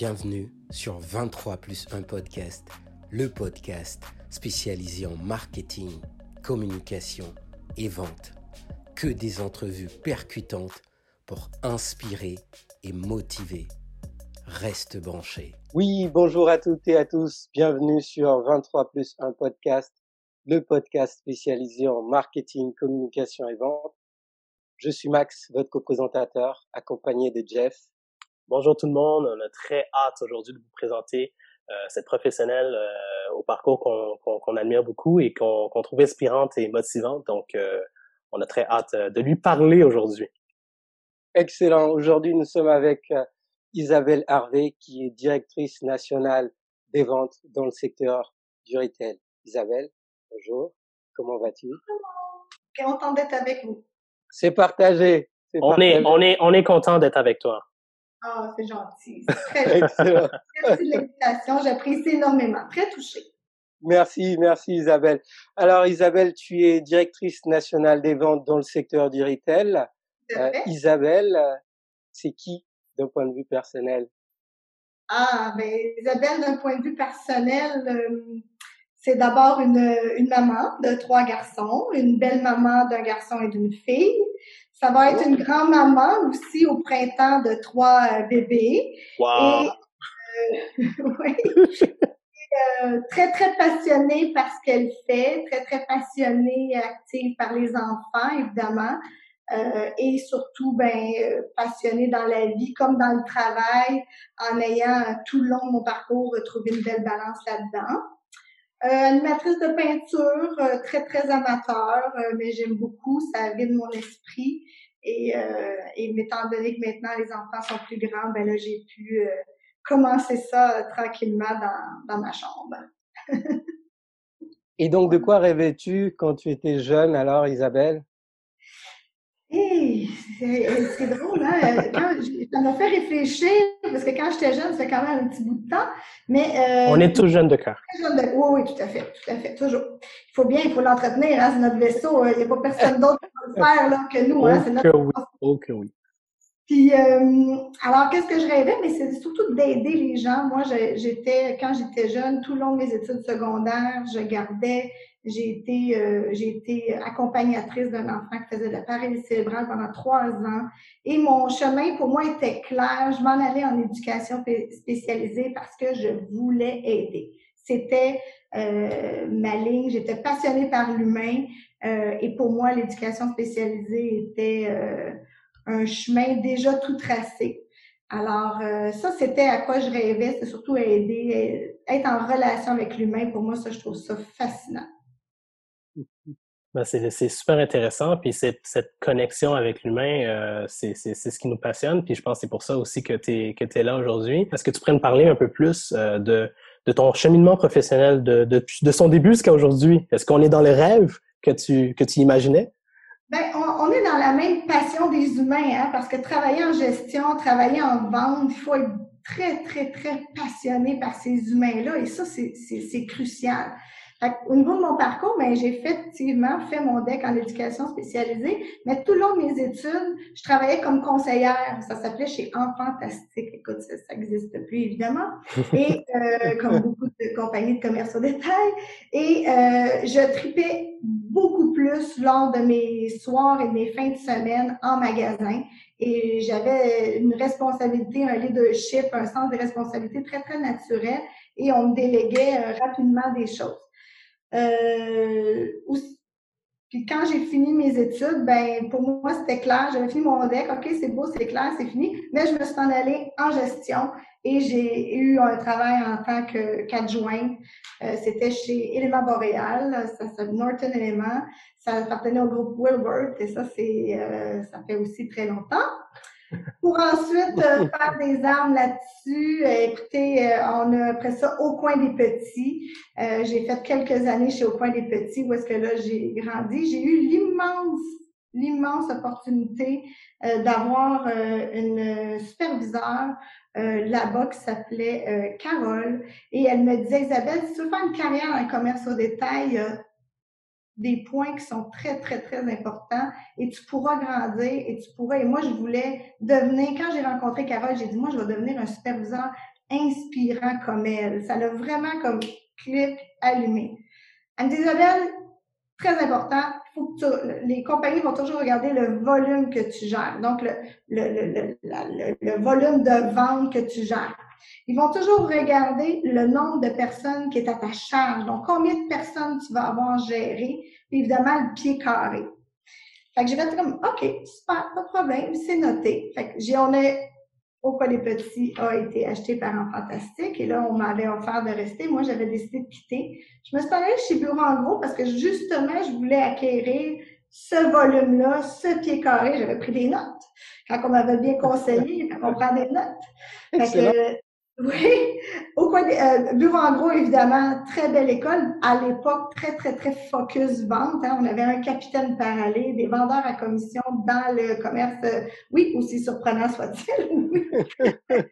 Bienvenue sur 23 plus 1 podcast, le podcast spécialisé en marketing, communication et vente. Que des entrevues percutantes pour inspirer et motiver. Reste branché. Oui, bonjour à toutes et à tous. Bienvenue sur 23 plus 1 podcast, le podcast spécialisé en marketing, communication et vente. Je suis Max, votre co-présentateur, accompagné de Jeff. Bonjour tout le monde, on a très hâte aujourd'hui de vous présenter euh, cette professionnelle euh, au parcours qu'on admire beaucoup et qu'on trouve inspirante et motivante. Donc, euh, on a très hâte de lui parler aujourd'hui. Excellent. Aujourd'hui, nous sommes avec Isabelle Harvey, qui est directrice nationale des ventes dans le secteur du retail. Isabelle, bonjour. Comment vas-tu? Content d'être avec vous. C'est partagé. On est, on est, on est content d'être avec toi. Ah, c'est gentil. Très gentil. Merci de l'invitation. J'apprécie énormément. Très touchée. Merci, merci Isabelle. Alors Isabelle, tu es directrice nationale des ventes dans le secteur du retail. Euh, Isabelle, c'est qui d'un point de vue personnel? Ah, ben Isabelle, d'un point de vue personnel, euh, c'est d'abord une, une maman de trois garçons, une belle maman d'un garçon et d'une fille. Ça va être une grand-maman aussi au printemps de trois euh, bébés. Wow. Et, euh, oui. Euh, très, très passionnée par ce qu'elle fait, très, très passionnée et active par les enfants, évidemment. Euh, et surtout, ben, passionnée dans la vie comme dans le travail, en ayant tout le long de mon parcours trouvé une belle balance là-dedans. Euh, animatrice de peinture, très, très amateur, mais j'aime beaucoup, ça vide mon esprit. Et, euh, et étant donné que maintenant les enfants sont plus grands, ben là, j'ai pu commencer ça tranquillement dans, dans ma chambre. et donc, de quoi rêvais-tu quand tu étais jeune alors, Isabelle? Hey, c'est drôle, hein? ça m'a fait réfléchir, parce que quand j'étais jeune, ça fait quand même un petit bout de temps. Mais, euh, On est tous jeunes de cœur. Oui, oui, tout à fait, tout à fait, toujours. Il faut bien, il faut l'entretenir, hein, c'est notre vaisseau. Il n'y a pas personne d'autre qui faire là, que nous. Hein, c'est notre oui. Oh que oui. Puis, euh, alors, qu'est-ce que je rêvais? Mais c'est surtout d'aider les gens. Moi, j'étais, quand j'étais jeune, tout le long de mes études secondaires, je gardais j'ai été, euh, j'ai été accompagnatrice d'un enfant qui faisait de la paralysie cérébrale pendant trois ans. Et mon chemin, pour moi, était clair. Je m'en allais en éducation spécialisée parce que je voulais aider. C'était euh, ma ligne. J'étais passionnée par l'humain. Euh, et pour moi, l'éducation spécialisée était euh, un chemin déjà tout tracé. Alors, euh, ça, c'était à quoi je rêvais. C'était surtout aider, être en relation avec l'humain. Pour moi, ça, je trouve ça fascinant. Ben c'est super intéressant. Puis cette, connexion avec l'humain, c'est ce qui nous passionne. Puis je pense que c'est pour ça aussi que tu es, que là aujourd'hui. Est-ce que tu pourrais me parler un peu plus de, de ton cheminement professionnel de, de, de son début jusqu'à aujourd'hui? Est-ce qu'on est dans le rêve? Que tu, que tu imaginais? On, on, est dans la même passion des humains, hein, parce que travailler en gestion, travailler en vente, il faut être très, très, très passionné par ces humains-là. Et ça, c'est crucial au niveau de mon parcours, ben, j'ai effectivement fait mon DEC en éducation spécialisée, mais tout le long de mes études, je travaillais comme conseillère. Ça s'appelait chez Enfantastique. Écoute, ça n'existe plus, évidemment. Et euh, comme beaucoup de compagnies de commerce au détail. Et euh, je tripais beaucoup plus lors de mes soirs et mes fins de semaine en magasin. Et j'avais une responsabilité, un leadership, un sens de responsabilité très, très naturel. Et on me déléguait euh, rapidement des choses. Euh, puis quand j'ai fini mes études, ben pour moi c'était clair, j'avais fini mon deck, ok c'est beau, c'est clair, c'est fini, mais je me suis en allée en gestion et j'ai eu un travail en tant qu'adjointe. Euh, c'était chez Element Boréal, ça s'appelle Norton Element, ça appartenait au groupe Wilbert et ça c'est euh, ça fait aussi très longtemps. Pour ensuite euh, faire des armes là-dessus. Euh, écoutez, euh, on a après ça Au coin des petits. j'ai fait quelques années chez Au coin des petits où est-ce que là j'ai grandi. J'ai eu l'immense, l'immense opportunité d'avoir une superviseure là-bas qui s'appelait Carole. Et elle me disait, Isabelle, si tu veux faire une carrière en commerce au détail, des points qui sont très, très, très importants et tu pourras grandir et tu pourras, et moi, je voulais devenir, quand j'ai rencontré Carole, j'ai dit, moi, je vais devenir un superviseur inspirant comme elle. Ça l'a vraiment comme clip allumé. Elle me dit, Isabelle, très important, faut que les compagnies vont toujours regarder le volume que tu gères, donc le, le, le, le, volume de vente que tu gères. Ils vont toujours regarder le nombre de personnes qui est à ta charge, donc combien de personnes tu vas avoir géré, évidemment le pied carré. Fait que j'ai fait comme, OK, super, pas de problème, c'est noté. Fait que j'ai, on est au les petits a été acheté par un fantastique et là, on m'avait offert de rester. Moi, j'avais décidé de quitter. Je me suis allée chez Bureau en gros parce que justement, je voulais acquérir ce volume-là, ce pied carré. J'avais pris des notes. Quand on m'avait bien conseillé, on prend des notes. Oui, au coin euh, Bureau en gros, évidemment, très belle école. À l'époque, très, très, très focus vente. Hein. On avait un capitaine parallèle, des vendeurs à commission dans le commerce, euh, oui, aussi surprenant soit-il.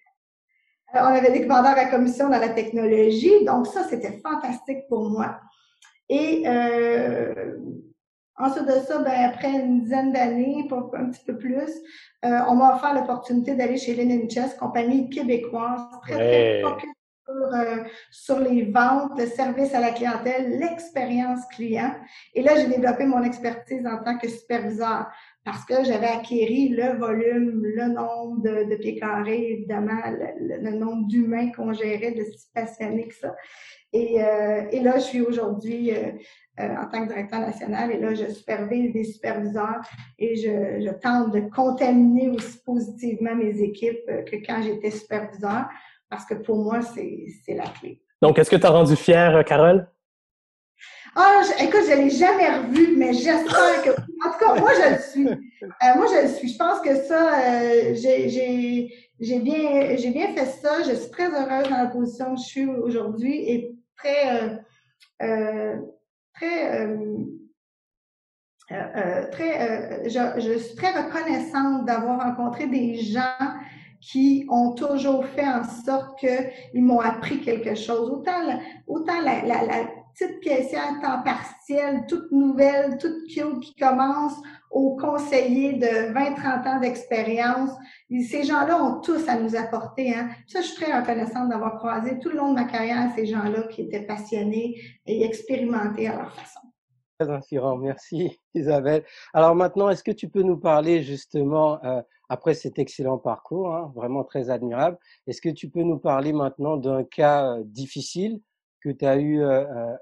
on avait des vendeurs à commission dans la technologie. Donc, ça, c'était fantastique pour moi. Et euh, Ensuite de ça, ben, après une dizaine d'années, un petit peu plus, euh, on m'a offert l'opportunité d'aller chez Lenin Chess, compagnie québécoise, très, très focus sur, euh, sur, les ventes, le service à la clientèle, l'expérience client. Et là, j'ai développé mon expertise en tant que superviseur parce que j'avais acquéri le volume, le nombre de, de pieds carrés, évidemment, le, le nombre d'humains qu'on gérait, de si passionnés que ça. Et, euh, et là, je suis aujourd'hui euh, euh, en tant que directeur national. Et là, je supervise des superviseurs et je, je tente de contaminer aussi positivement mes équipes euh, que quand j'étais superviseur, parce que pour moi, c'est la clé. Donc, est-ce que tu as rendu fière, Carole? Ah, écoute, je ne l'ai jamais revu, mais j'espère que. En tout cas, moi, je le suis. Euh, moi, je le suis. Je pense que ça, euh, j'ai bien, bien fait ça. Je suis très heureuse dans la position que je suis aujourd'hui et très, euh, très, très, je, suis très reconnaissante d'avoir rencontré des gens qui ont toujours fait en sorte qu'ils m'ont appris quelque chose. Autant la petite caissière temps partiel, toute nouvelle, toute cute qui commence, aux conseillers de 20-30 ans d'expérience. Ces gens-là ont tous à nous apporter. Hein. Ça, je suis très reconnaissante d'avoir croisé tout le long de ma carrière ces gens-là qui étaient passionnés et expérimentés à leur façon. Très inspirant, merci Isabelle. Alors maintenant, est-ce que tu peux nous parler justement, euh, après cet excellent parcours, hein, vraiment très admirable, est-ce que tu peux nous parler maintenant d'un cas euh, difficile que tu as eu euh, euh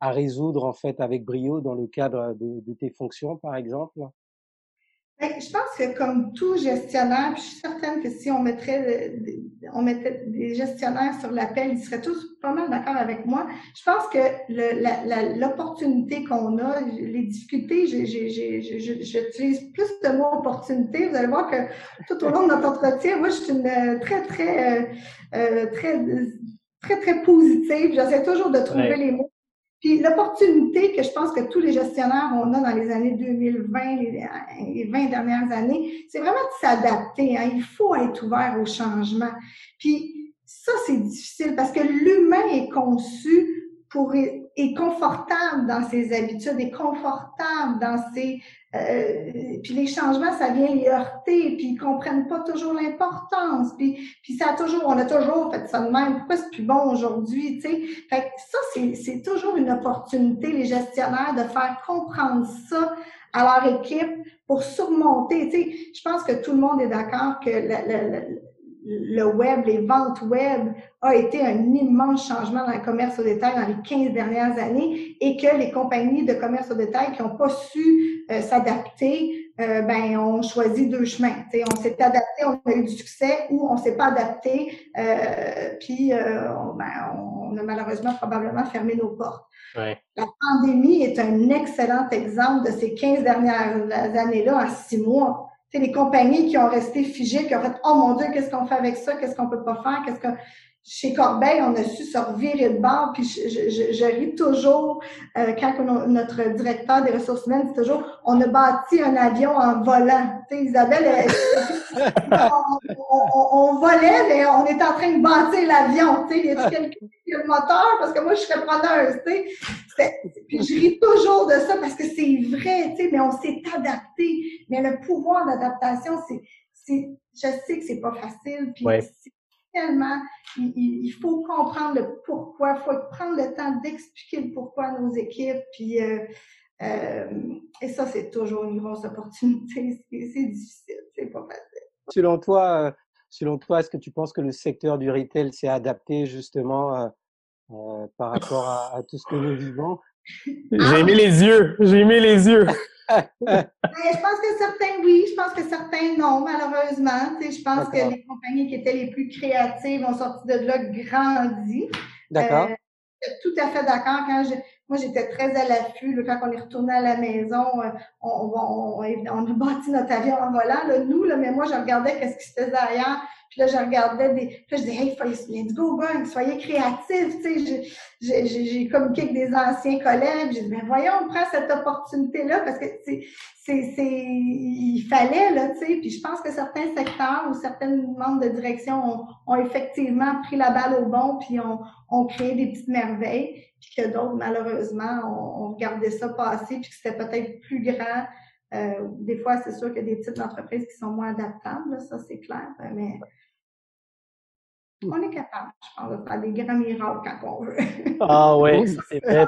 à, résoudre en fait avec brio dans le cadre de, tes fonctions, par exemple? Ben, je pense que comme tout gestionnaire, je suis certaine que si on mettrait, on mettait des gestionnaires sur l'appel, ils seraient tous pas mal d'accord avec moi. Je pense que l'opportunité qu'on a, les difficultés, j'utilise plus de mots opportunité. Vous allez voir que tout au long de notre entretien, moi, je suis une euh, très, très, très, très, très positive. J'essaie toujours de trouver les mots puis l'opportunité que je pense que tous les gestionnaires on a dans les années 2020, les, 20 dernières années, c'est vraiment de s'adapter. Hein. Il faut être ouvert au changement. Puis ça, c'est difficile parce que l'humain est conçu pour est confortable dans ses habitudes, est confortable dans ses euh, puis les changements, ça vient les heurter, puis ils comprennent pas toujours l'importance, puis puis ça a toujours, on a toujours fait ça de même. Pourquoi c'est plus bon aujourd'hui, tu sais? Fait que ça, c'est toujours une opportunité les gestionnaires de faire comprendre ça à leur équipe pour surmonter. Tu sais, je pense que tout le monde est d'accord que le, le web, les ventes web a été un immense changement dans le commerce au détail dans les 15 dernières années et que les compagnies de commerce au détail qui n'ont pas su euh, s'adapter, euh, ben ont choisi deux chemins. on s'est adapté, on a eu du succès ou on s'est pas adapté, euh, puis euh, on, ben, on, a malheureusement probablement fermé nos portes. Ouais. La pandémie est un excellent exemple de ces 15 dernières années-là en six mois les compagnies qui ont resté figées, qui ont fait Oh mon Dieu, qu'est-ce qu'on fait avec ça? Qu'est-ce qu'on peut pas faire? Qu'est-ce que chez Corbeil, on a su se revirer de bord, puis je, je, je ris toujours euh, quand notre directeur des ressources humaines dit toujours on a bâti un avion en volant. Tu sais, Isabelle, on, on, on, volait, mais on est en train de bâtir l'avion. Tu sais, y a quelqu'un qui a le moteur? Parce que moi, je serais preneuse. Tu sais. Puis je ris toujours de ça parce que c'est vrai, tu sais, mais on s'est adapté. Mais le pouvoir d'adaptation, c'est, je sais que c'est pas facile. Puis tellement, il, faut comprendre le pourquoi, il faut prendre le temps d'expliquer le pourquoi à nos équipes, puis euh, euh, et ça, c'est toujours une grosse opportunité. C'est difficile, c'est pas facile. Selon toi, euh, selon toi, est-ce que tu penses que le secteur du retail s'est adapté justement par rapport à, à, tout ce que nous vivons? J'ai mis les yeux, j'ai mis les yeux. je pense que certains, oui, je pense que certains, non, malheureusement. je pense que les compagnies qui étaient les plus créatives ont sorti de là grandi. D'accord. Euh, tout à fait d'accord. Quand je, moi, j'étais très à l'affût. Quand on est retourné à la maison, euh, on, on, on, on a bâti notre avion en volant. Là, nous, là, mais moi, je regardais qu'est-ce qui se faisait ailleurs. Puis là, je regardais des. Puis là, je disais, hey, let's go, gang, soyez créatifs. Tu sais, j'ai communiqué avec des anciens collègues. J'ai dit, ben voyons, on prend cette opportunité-là parce que c'est, c'est, il fallait, là, tu sais. Puis je pense que certains secteurs ou certaines membres de direction ont, ont effectivement pris la balle au bon puis ont, ont créé des petites merveilles. Puis que d'autres, malheureusement, ont, ont regardé ça passer puis que c'était peut-être plus grand. Euh, des fois, c'est sûr qu'il y a des petites entreprises qui sont moins adaptables, ça c'est clair, mais on est capable, je pense, de faire des grands miracles quand on veut. ah oui, c'est vrai.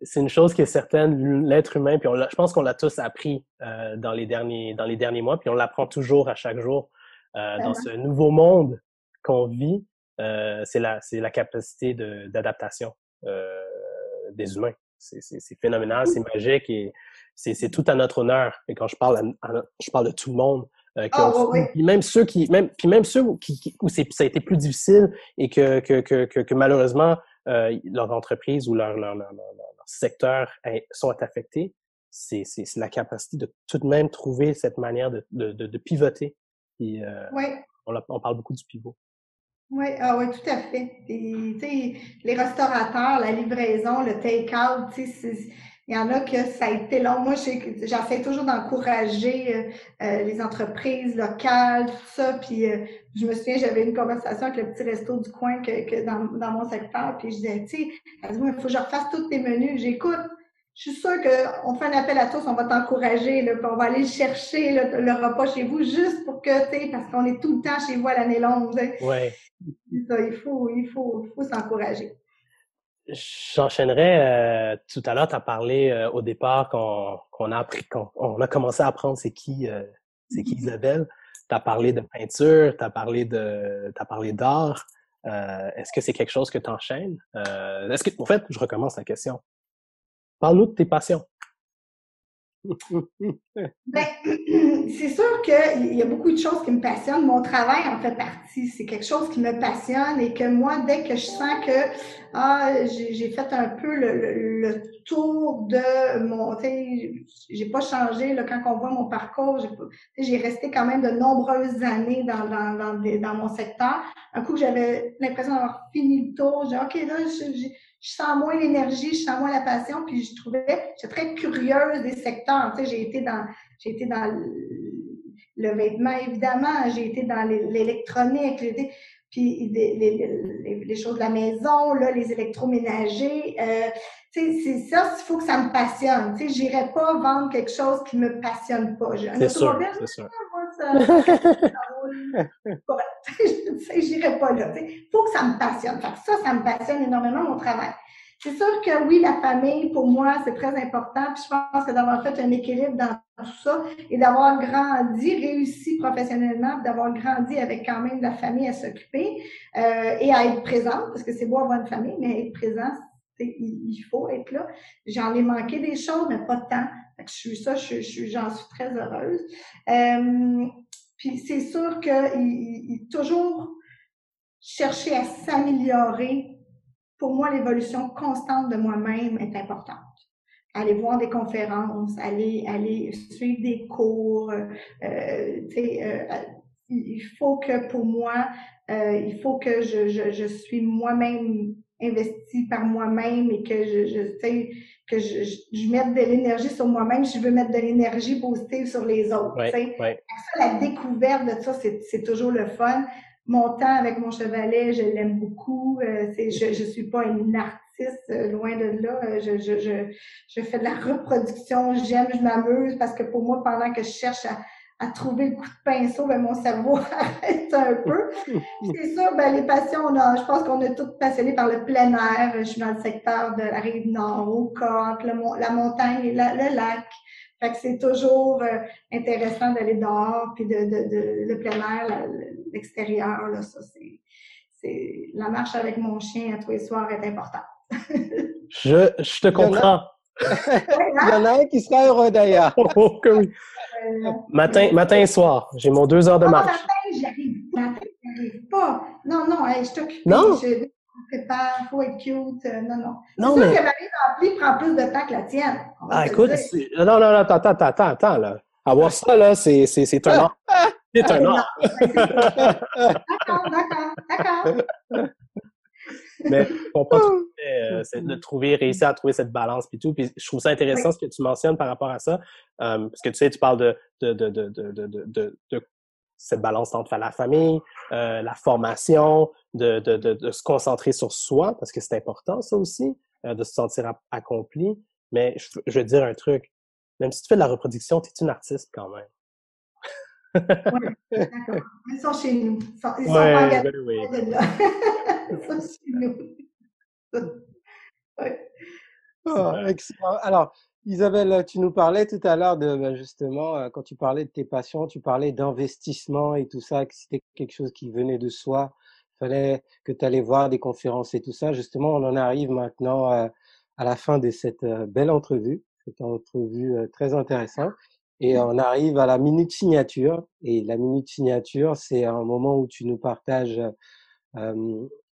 c'est une chose qui est certaine, l'être humain, puis on je pense qu'on l'a tous appris euh, dans, les derniers, dans les derniers mois, puis on l'apprend toujours à chaque jour. Euh, dans ce nouveau monde qu'on vit, euh, c'est la, la capacité d'adaptation des humains. C'est phénoménal, c'est magique et c'est tout à notre honneur. Et quand je parle, je parle de tout le monde. Euh, oh, même ceux qui, même, puis même ceux qui, où ça a été plus difficile et que, que, que, que, malheureusement euh, leur entreprise ou leur, leur, leur, leur secteur sont affectés, c'est la capacité de tout de même trouver cette manière de, de, de, pivoter. Et, euh, on, on, parle beaucoup du pivot. Oui, ah oui, tout à fait. Et, les restaurateurs, la livraison, le take-out, il y en a que ça a été long. Moi, j'essaie toujours d'encourager euh, euh, les entreprises locales, tout ça. Puis euh, je me souviens, j'avais une conversation avec le petit resto du coin que, que dans, dans, mon secteur. Puis je disais, tu sais, il faut que je refasse tous tes menus. J'écoute. Je suis sûre qu'on fait un appel à tous, on va t'encourager, puis on va aller chercher le, repas chez vous juste pour que, tu sais, parce qu'on est tout le temps chez vous à l'année longue. Oui. il faut, il faut, il faut s'encourager. J'enchaînerais. Euh, tout à l'heure, tu as parlé euh, au départ qu'on a appris, qu'on a commencé à apprendre c'est qui, euh, c'est qui Isabelle. Tu as parlé de peinture, tu as parlé de, as parlé d'art. Est-ce que c'est quelque chose que tu enchaînes? Est-ce que, en fait, je recommence la question. Parle-nous de tes passions. ben, c'est sûr qu'il y a beaucoup de choses qui me passionnent. Mon travail en fait partie. C'est quelque chose qui me passionne et que moi, dès que je sens que ah, j'ai fait un peu le, tour de mon. J'ai pas changé là, quand on voit mon parcours. J'ai resté quand même de nombreuses années dans, dans, dans, mon secteur. Un coup, j'avais l'impression d'avoir fini le tour. J'ai OK, là, j'ai je sens moins l'énergie, je sens moins la passion, puis je trouvais, j'étais très curieuse des secteurs. Tu sais, j'ai été dans, j'ai été dans le, vêtement, évidemment, j'ai été dans l'électronique, puis les, les, choses de la maison, là, les électroménagers. Euh, tu sais, c'est ça, il faut que ça me passionne. Tu sais, j'irai pas vendre quelque chose qui me passionne pas. C'est sûr, c'est sûr. J'irai pas là. Il faut que ça me passionne. ça, ça me passionne énormément, mon travail. C'est sûr que oui, la famille, pour moi, c'est très important. Puis je pense que d'avoir fait un équilibre dans tout ça et d'avoir grandi, réussi professionnellement, d'avoir grandi avec quand même la famille à s'occuper euh, et à être présente, parce que c'est beau avoir une famille, mais être présent, il, faut être là. J'en ai manqué des choses, mais pas temps. je suis ça, je, je, j'en suis très heureuse. Euh, puis c'est sûr que il, toujours chercher à s'améliorer. Pour moi, l'évolution constante de moi-même est importante. Aller voir des conférences, aller aller suivre des cours. Euh, euh, il faut que pour moi, il faut que je, je suis moi-même investi par moi-même et que je, je sais que je, je, mette de l'énergie sur moi-même, je veux mettre de l'énergie positive sur les autres. la découverte de ça, c'est toujours le fun. Mon temps avec mon chevalet, je l'aime beaucoup. Euh, je ne suis pas une artiste, euh, loin de là. Euh, je, je, je, je fais de la reproduction, j'aime, je m'amuse parce que pour moi, pendant que je cherche à, à trouver le coup de pinceau, ben, mon cerveau arrête un peu. C'est sûr, ben, les passions, on a, je pense qu'on est tous passionnés par le plein air. Je suis dans le secteur de la rive nord, au Cork, la montagne et le lac. Fait que c'est toujours euh, intéressant d'aller dehors, puis de, de, de, le plein air, l'extérieur, là, ça, c'est, c'est, la marche avec mon chien à tous les soirs est importante. je, je te comprends. Il y en a un qui sera heureux d'ailleurs. Oh, oh, oui. Euh, matin, matin et soir, j'ai mon deux heures de marche. Non, matin, j'arrive, matin, j'arrive pas. Non, non, je t'occupe. Non? Je, prépare, faut être cute. Euh, non, non. Non, mais. sûr que Marie Rempli prend plus de temps que la tienne. Ah, écoute, non, non, non, attends, attends, attends, attends, là. Avoir ça, là, c'est, c'est, c'est un art. C'est un art. D'accord, d'accord, d'accord. Mais je comprends tout euh, c'est de trouver, réussir à trouver cette balance puis tout. Puis je trouve ça intéressant ce que tu mentionnes par rapport à ça. Euh, parce que tu sais, tu parles de, de, de, de, de, de, de cette balance entre la famille, euh, la formation, de, de, de, de, se concentrer sur soi, parce que c'est important ça aussi, euh, de se sentir accompli. Mais je, je, veux dire un truc, même si tu fais de la reproduction, tu es une artiste quand même. Oui, d'accord. Ils sont chez nous. Ils sont, ils sont ouais, pas ben oui. Ils sont chez nous. ouais. Oh, excellent. Alors, Isabelle, tu nous parlais tout à l'heure de ben, justement euh, quand tu parlais de tes passions, tu parlais d'investissement et tout ça, que c'était quelque chose qui venait de soi. Il fallait que tu allais voir des conférences et tout ça. Justement, on en arrive maintenant euh, à la fin de cette euh, belle entrevue, cette entrevue très intéressante. Et on arrive à la minute signature. Et la minute signature, c'est un moment où tu nous partages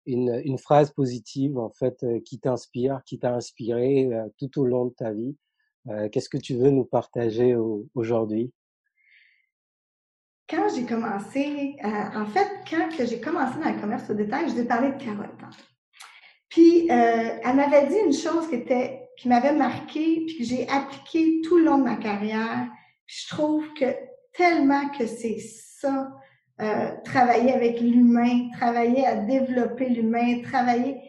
une, phrase positive en fait qui t'inspire, qui t'a inspiré tout au long de ta vie. Euh, qu'est-ce que tu veux nous partager aujourd'hui? Quand j'ai commencé, euh, en fait, quand j'ai commencé dans le commerce au détail, je lui ai parlé de Carole. Puis, euh, elle m'avait dit une chose qui était, qui m'avait marqué, puis que j'ai appliqué tout le long de ma carrière. Je trouve que tellement que c'est ça, travailler avec l'humain, travailler à développer l'humain, travailler.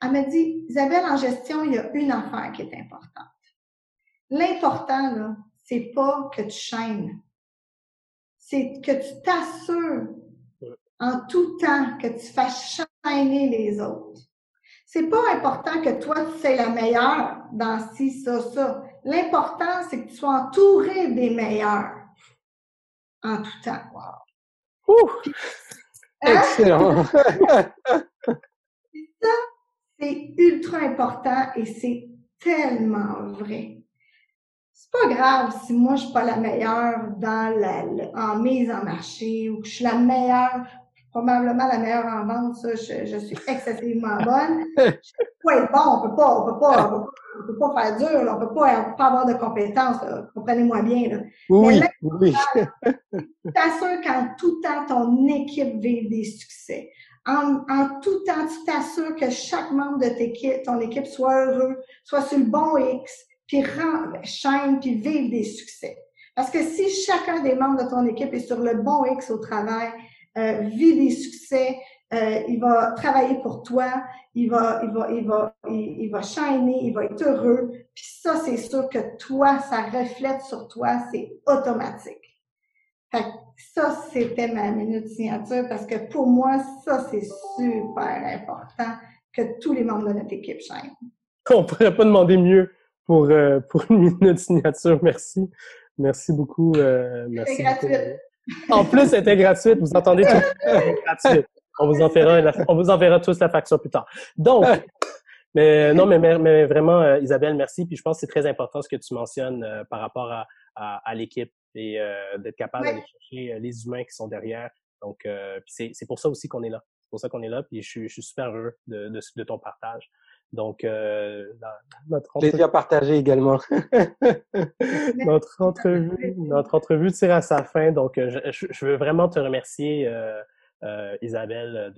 Elle m'a dit, Isabelle, en gestion, il y a une affaire qui est importante. L'important, là, c'est pas que tu chaînes. C'est que tu t'assures en tout temps que tu fasses chaîner les autres. C'est pas important que toi, tu sois la meilleure dans ci, ça, ça. L'important, c'est que tu sois entouré des meilleurs en tout temps. Wow. Hein? Excellent. ça, c'est ultra important et c'est tellement vrai c'est pas grave si moi je suis pas la meilleure dans la, en mise en marché ou que je suis la meilleure, probablement la meilleure en vente, ça, je, je suis excessivement bonne. Je peux être bon, on peut pas, on peut pas, on peut pas, faire dur, là, on peut pas, on peut pas avoir de compétences, comprenez-moi bien. Là. Oui. Tu t'assures qu'en tout temps, ton équipe vive des succès. En, en, tout temps, tu t'assures que chaque membre de équipe, ton équipe soit heureux, soit sur le bon X, puis chaîne, puis vivre des succès. Parce que si chacun des membres de ton équipe est sur le bon X au travail, euh, des succès, euh, il va travailler pour toi, il va, il va, il va, il, il va shiner, il va être heureux. Puis ça, c'est sûr que toi, ça reflète sur toi, c'est automatique. Fait ça, c'était ma minute signature parce que pour moi, ça, c'est super important que tous les membres de notre équipe chaînent. On pourrait pas demander mieux pour, euh, pour une minute signature. Merci. Merci beaucoup. Euh, merci gratuite. En plus, c'était gratuite. Vous entendez tout. gratuite. On vous enverra, on vous enverra tous la facture plus tard. Donc, mais non, mais, mais vraiment, euh, Isabelle, merci. Puis je pense que c'est très important ce que tu mentionnes euh, par rapport à, à, à l'équipe et d'être capable d'aller chercher les humains qui sont derrière. Donc, c'est pour ça aussi qu'on est là. C'est pour ça qu'on est là. Puis je suis, je suis super heureux de, de, de ton partage. Donc, euh, notre entrevue... Plaisir partagé également. notre entrevue, notre entrevue tire à sa fin. Donc, euh, je, je veux vraiment te remercier, euh, euh, Isabelle,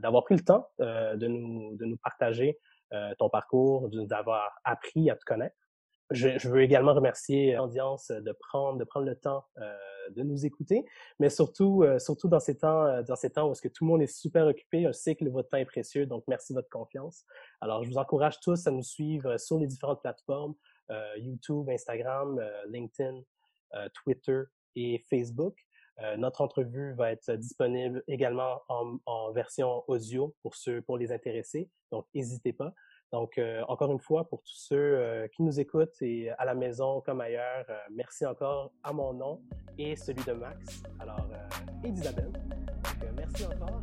d'avoir de, pris le temps euh, de, nous, de nous partager euh, ton parcours, d'avoir appris à te connaître. Je, je, veux également remercier l'audience de prendre, de prendre le temps euh, de nous écouter, mais surtout, euh, surtout dans ces temps, euh, dans ces temps où est-ce que tout le monde est super occupé, je sais que votre temps est précieux, donc merci de votre confiance. Alors, je vous encourage tous à nous suivre sur les différentes plateformes, YouTube, Instagram, LinkedIn, Twitter, et Facebook. notre entrevue va être disponible également en, en, version audio pour ceux, pour les intéressés. Donc, n'hésitez pas. Donc, encore une fois, pour tous ceux qui nous écoutent et à la maison comme ailleurs, merci encore à mon nom et celui de Max, et d'Isabelle. Merci encore